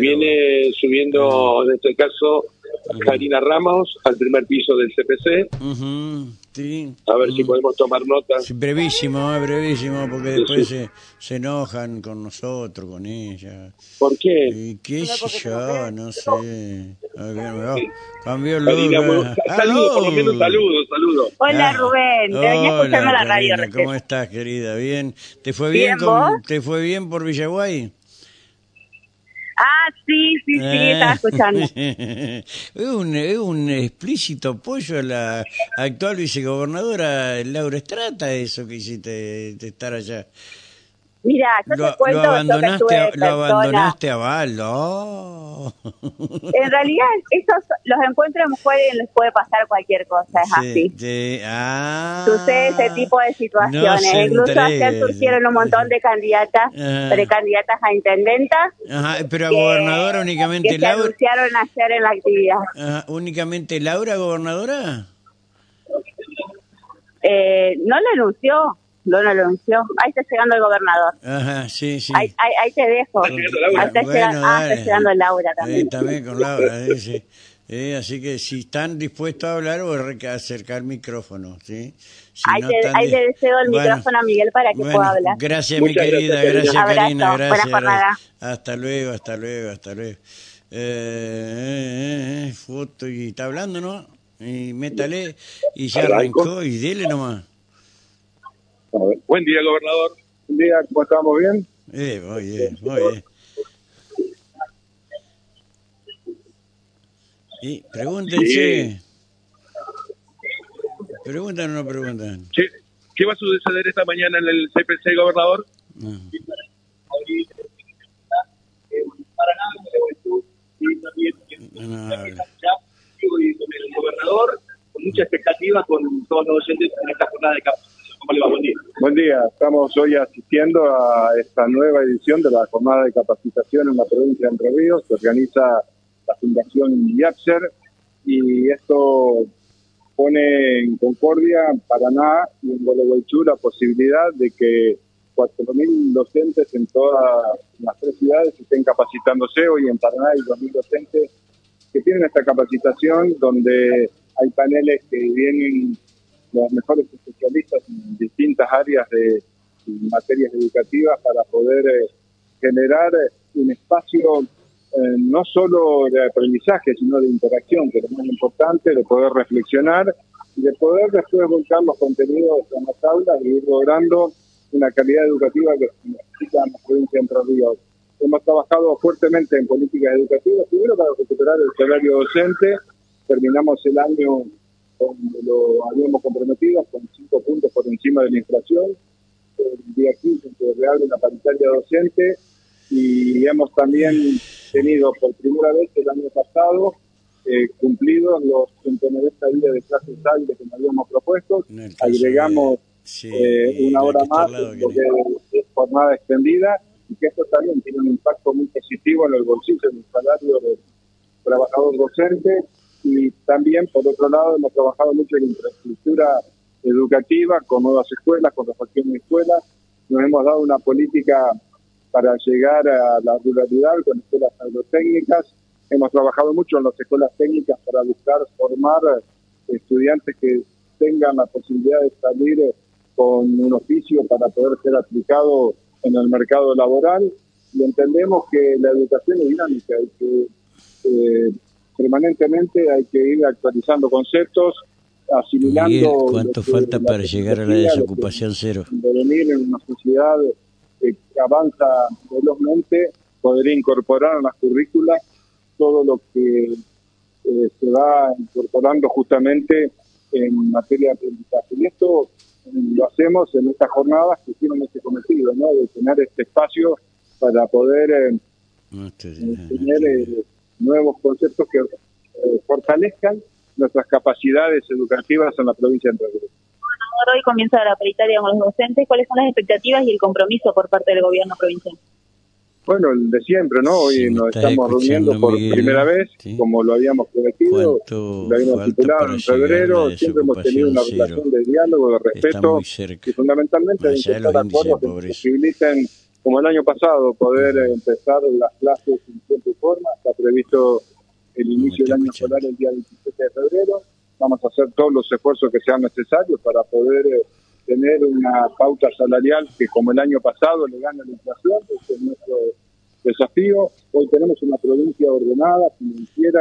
pero... Viene subiendo, en este caso, Karina Ramos al primer piso del CPC. Sí. A ver si Mm. podemos tomar nota. Sí, brevísimo, eh, brevísimo, porque Sí, después sí. se, se enojan con nosotros, con ella. ¿Por qué? Y qué No, sé yo, no sé. Cambió el muy- saludos, por lo menos saludos, saludos. Hola Ah, Rubén, te venía escuchando la radio. ¿Cómo estás, querida? ¿Bien? ¿Te fue bien, Bien, con, ¿vos? ¿Te fue bien por Villaguay? Sí, sí, sí, Eh. estaba escuchando. es, un, es un explícito apoyo a la actual vicegobernadora Laura Estrata, eso que hiciste de estar allá. Mira, yo Lo, te cuento lo yo que abandonaste, de lo abandonaste a Baldo. En realidad, esos, los encuentros pueden, les puede pasar cualquier cosa, es Sí, así. sí, ah. Sucede ese tipo de situaciones. No se Incluso ayer surgieron un montón de candidatas, Ah. precandidatas a intendentas, Ajá, pero a que- gobernadora únicamente que se Laura. anunciaron ayer en la actividad. Ajá, únicamente Laura gobernadora. Eh, no lo anunció, lo anunció. Ahí está llegando el gobernador. Ajá, sí, sí. Ahí, ahí, ahí te dejo. Está llegando Laura. Ahí está Bueno, llegando, ah, está llegando Laura Eh, también. también con Laura, eh, sí. Eh, así que si están dispuestos a hablar, voy a re- acercar micrófono, ¿sí? Si ahí, no te, están ahí deseo el Bueno, micrófono a Miguel para que bueno, pueda hablar. Gracias, Muchas mi querida, gracias, gracias, Karina. Abrazo, gracias. Hasta luego, hasta luego, hasta luego. Eh, eh, eh, foto y está hablando, ¿no? Y métale y ya arrancó y dele nomás. Buen día, gobernador. Buen día, ¿cómo estamos? ¿Bien? Eh, muy bien, muy bien. Y pregúntense. ¿Preguntan o no preguntan? ¿Qué, qué va a suceder esta mañana en el CPC, gobernador? No. No, no habla. el gobernador, con mucha expectativa con todos los oyentes en esta jornada de capacitación. ¿Cómo le va? Buen día. Buen día, estamos hoy asistiendo a esta nueva edición de la jornada de capacitación en la provincia de Entre Ríos que organiza la Fundación Yapser y esto pone en Concordia, Paraná y en Gualeguaychú la posibilidad de que 4.000 docentes en todas las tres ciudades estén capacitándose. Hoy en Paraná hay 2.000 docentes que tienen esta capacitación donde hay paneles que vienen los mejores especialistas en distintas áreas de materias educativas para poder eh, generar eh, un espacio eh, no solo de aprendizaje, sino de interacción, que es lo más importante, de poder reflexionar y de poder después volcar los contenidos en las aulas y ir logrando una calidad educativa que necesita la provincia de Entre Ríos. Hemos trabajado fuertemente en políticas educativas, primero para recuperar el salario docente, terminamos el año donde lo habíamos comprometido con cinco puntos por encima de la inflación. El día 15 se reabre la paritaria docente y hemos también tenido por primera vez el año pasado eh, cumplidos los 190 días de clases hábiles que nos habíamos propuesto. Agregamos sí, eh, una hora más al lado en que lo no- que es jornada extendida y que esto también tiene un impacto muy positivo en el bolsillo del salario del trabajador docente y también por otro lado hemos trabajado mucho en infraestructura educativa con nuevas escuelas, con refacción de escuelas, nos hemos dado una política para llegar a la ruralidad con escuelas agrotécnicas, hemos trabajado mucho en las escuelas técnicas para buscar formar eh, estudiantes que tengan la posibilidad de salir eh, con un oficio para poder ser aplicado en el mercado laboral. Y entendemos que la educación es dinámica y que eh, permanentemente hay que ir actualizando conceptos, asimilando... Miguel, ¿cuánto que falta para llegar a la lo que- desocupación cero? devenir en una sociedad eh, que avanza velozmente, podría incorporar a las currículas todo lo que eh, se va incorporando justamente en materia de aprendizaje. Y esto eh, lo hacemos en estas jornadas que tienen este cometido, ¿no? de tener este espacio para poder eh, No, tener nuevos conceptos que eh, fortalezcan nuestras capacidades educativas en la provincia de Entre Ríos. Hoy comienza la paritaria con los docentes. ¿Cuáles son las expectativas y el compromiso por parte del gobierno provincial? Bueno, el de siempre, ¿no? Hoy Sí, nos estamos reuniendo por Miguel, primera vez, sí. como lo habíamos prometido, ¿Cuánto lo habíamos titulado para en febrero, siempre hemos tenido una relación de diálogo, de respeto muy cerca. y fundamentalmente de intentar acuerdos que posibiliten, como el año pasado, poder empezar las clases en tiempo y forma previsto el inicio del año escolar el día 27 de febrero. Vamos a hacer todos los esfuerzos que sean necesarios para poder eh, tener una pauta salarial que como el año pasado le gane la inflación, ese es nuestro desafío. Hoy tenemos una provincia ordenada, financiera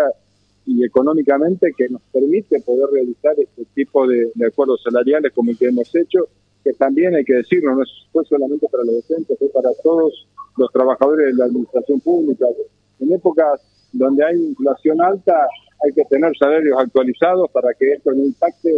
y económicamente que nos permite poder realizar este tipo de, acuerdos salariales como el que hemos hecho, que también hay que decirlo, no fue solamente para los docentes, fue para todos los trabajadores de la administración pública. En épocas donde hay inflación alta, hay que tener salarios actualizados para que esto no impacte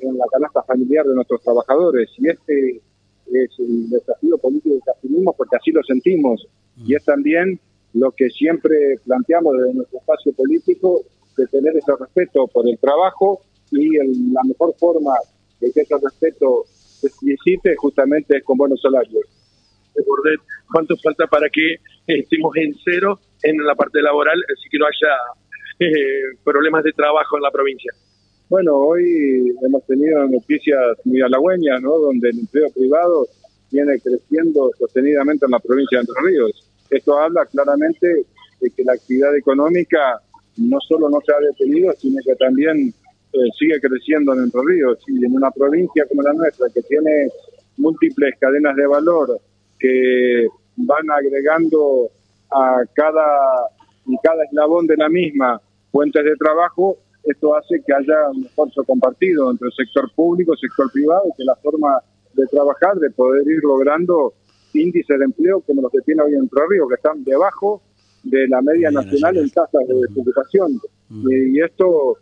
en la canasta familiar de nuestros trabajadores. Y este es el desafío político que asumimos porque así lo sentimos. Y es también lo que siempre planteamos desde nuestro espacio político, de tener ese respeto por el trabajo y la mejor forma de que ese respeto explicite justamente con buenos salarios. ¿Cuánto falta para que estemos en cero en la parte laboral, así que no haya eh, problemas de trabajo en la provincia? Bueno, hoy hemos tenido noticias muy halagüeñas, ¿no? Donde el empleo privado viene creciendo sostenidamente en la provincia de Entre Ríos. Esto habla claramente de que la actividad económica no solo no se ha detenido, sino que también eh, sigue creciendo en Entre Ríos. Y en una provincia como la nuestra, que tiene múltiples cadenas de valor que van agregando a cada, y cada eslabón de la misma fuentes de trabajo, esto hace que haya un esfuerzo compartido entre el sector público, el sector privado, que la forma de trabajar, de poder ir logrando índices de empleo como los que tiene hoy en Entre Ríos, que están debajo de la media nacional en tasas de desocupación. Y, esto,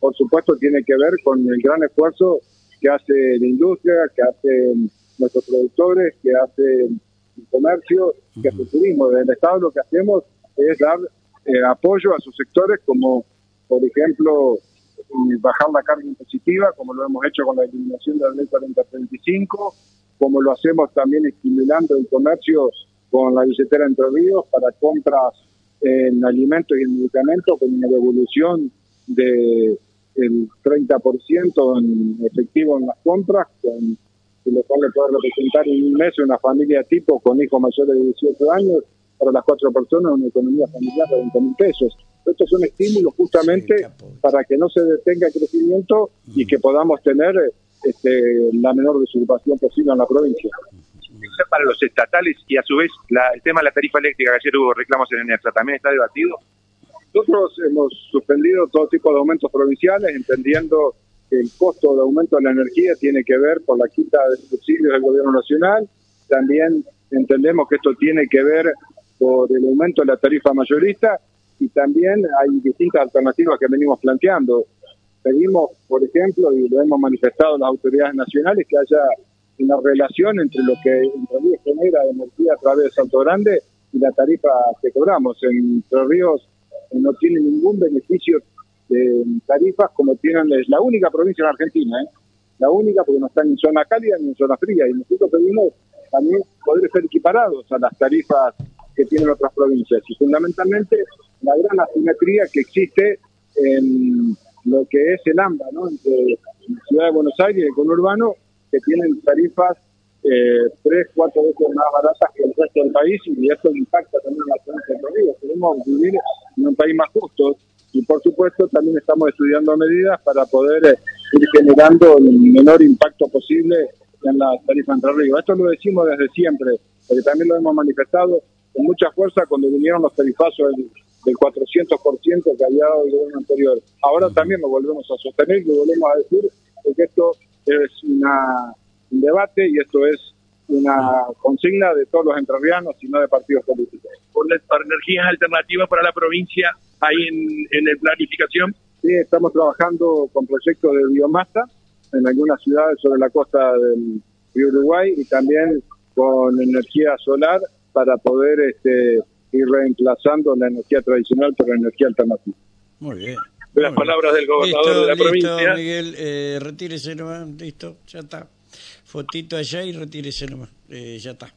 por supuesto, tiene que ver con el gran esfuerzo que hace la industria, que hacen nuestros productores, que hace el comercio, que hace el turismo. Desde el Estado lo que hacemos es dar eh, apoyo a sus sectores como, por ejemplo, bajar la carga impositiva, como lo hemos hecho con la eliminación de la ley 4035, como lo hacemos también estimulando el comercio con la billetera Entre Ríos para compras en alimentos y en medicamentos con una devolución de el 30% en efectivo en las compras, con lo cual le puede representar en un mes una familia tipo con hijos mayores de 18 años, para las cuatro personas una economía familiar de 20 mil pesos. Estos son estímulos justamente para que no se detenga el crecimiento y que podamos tener este, la menor desocupación posible en la provincia para los estatales y a su vez la, el tema de la tarifa eléctrica, que ayer hubo reclamos en ENERSA, ¿también está debatido? Nosotros hemos suspendido todo tipo de aumentos provinciales, entendiendo que el costo de aumento de la energía tiene que ver con la quita de subsidios del gobierno nacional. También entendemos que esto tiene que ver por el aumento de la tarifa mayorista y también hay distintas alternativas que venimos planteando. Pedimos, por ejemplo, y lo hemos manifestado las autoridades nacionales, que haya una relación entre lo que Entre Ríos genera energía a través de Salto Grande y la tarifa que cobramos. En Entre Ríos no tiene ningún beneficio de tarifas como tienen, la única provincia en Argentina, ¿eh? la única porque no está en zona cálida ni en zona fría. Y nosotros pedimos también poder ser equiparados a las tarifas que tienen otras provincias. Y fundamentalmente la gran asimetría que existe en lo que es el AMBA, ¿no? entre la Ciudad de Buenos Aires y el conurbano, que tienen tarifas eh, tres, cuatro veces más baratas que el resto del país y esto impacta también en la provincia de Río. Queremos vivir en un país más justo y por supuesto también estamos estudiando medidas para poder eh, ir generando el menor impacto posible en la tarifa Entre Ríos. Esto lo decimos desde siempre, porque también lo hemos manifestado con mucha fuerza cuando vinieron los tarifazos del, del 400% que había dado el gobierno anterior. Ahora también lo volvemos a sostener, lo volvemos a decir, porque esto es una, un debate y esto es una consigna de todos los entrerrianos y no de partidos políticos. ¿Por energías alternativas para la provincia hay en, en planificación? Sí, estamos trabajando con proyectos de biomasa en algunas ciudades sobre la costa del río Uruguay y también con energía solar para poder este, ir reemplazando la energía tradicional por la energía alternativa. Muy bien las palabras del gobernador de la provincia. Miguel, eh, retírese nomás, listo, ya está. Fotito allá y retírese nomás, eh, ya está.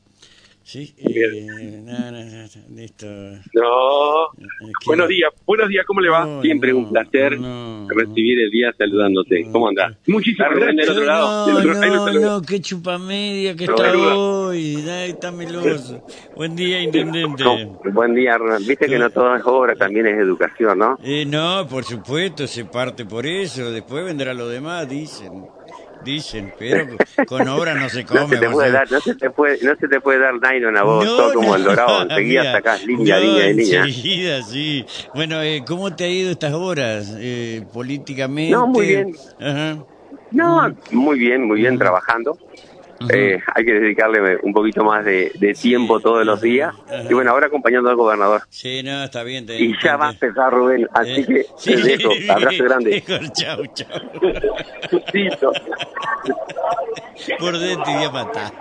Sí, eh, no, no, no, listo. No. Eh, Buenos ¿qué? días, buenos días, ¿cómo le va? No, Siempre no, un placer recibir el día saludándote. ¿Cómo andás? Muchísimas Rubén del gracias. otro lado. No, Del otro- no, no, qué chupamedia que está hoy. Ay, está meloso. Buen día, intendente. Buen día, Hernán. Viste que no todo es obra, también es educación, ¿no? Eh, no, por supuesto, se parte por eso. Después vendrá lo demás, dicen. Dicen, pero con obra no se come. No se te puede dar, no se te puede, no se te puede dar nylon a vos, No, todo como el dorado, enseguida mira, sacás línea, línea línea. enseguida, sí. Bueno, eh, ¿cómo te ha ido estas horas eh, políticamente? No, muy bien. Ajá. No, muy bien, muy bien trabajando. Eh, hay que dedicarle un poquito más de, de tiempo todos los días. Y bueno, ahora acompañando al gobernador. Sí, no, está bien. te- Y ya te- va a empezar Rubén, así eh, que sí, te dejo. Abrazo grande. Mejor, chau, chau. Por dentro te voy a matar.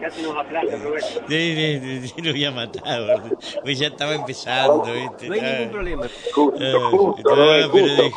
Casi nos aplasta, Rubén. Sí, sí, sí, sí, lo voy a matar. Pues ya estaba empezando, ¿viste? No hay ningún problema. Justo, justo, Rubén, pero justo, deja-